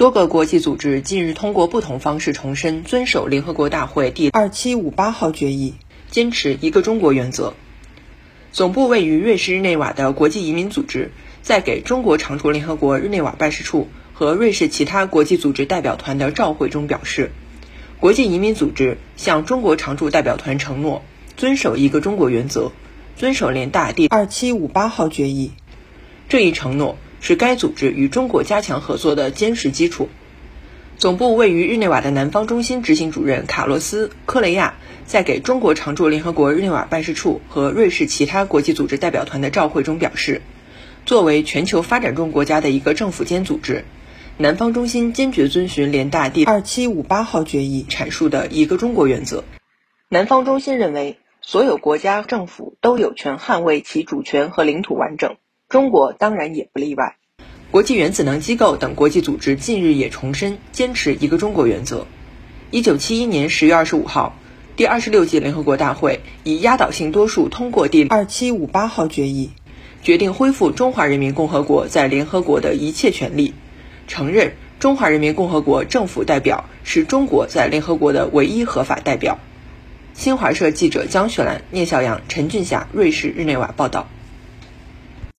多个国际组织近日通过不同方式重申遵守联合国大会第二七五八号决议，坚持一个中国原则。总部位于瑞士日内瓦的国际移民组织，在给中国常驻联合国日内瓦办事处和瑞士其他国际组织代表团的照会中表示，国际移民组织向中国常驻代表团承诺遵守一个中国原则，遵守联大第二七五八号决议。这一承诺。是该组织与中国加强合作的坚实基础。总部位于日内瓦的南方中心执行主任卡洛斯·科雷亚在给中国常驻联合国日内瓦办事处和瑞士其他国际组织代表团的照会中表示，作为全球发展中国家的一个政府间组织，南方中心坚决遵循联大第二七五八号决议阐述的一个中国原则。南方中心认为，所有国家政府都有权捍卫其主权和领土完整。中国当然也不例外。国际原子能机构等国际组织近日也重申坚持一个中国原则。一九七一年十月二十五号，第二十六届联合国大会以压倒性多数通过第二七五八号决议，决定恢复中华人民共和国在联合国的一切权利，承认中华人民共和国政府代表是中国在联合国的唯一合法代表。新华社记者江雪兰、聂小阳、陈俊霞，瑞士日内瓦报道。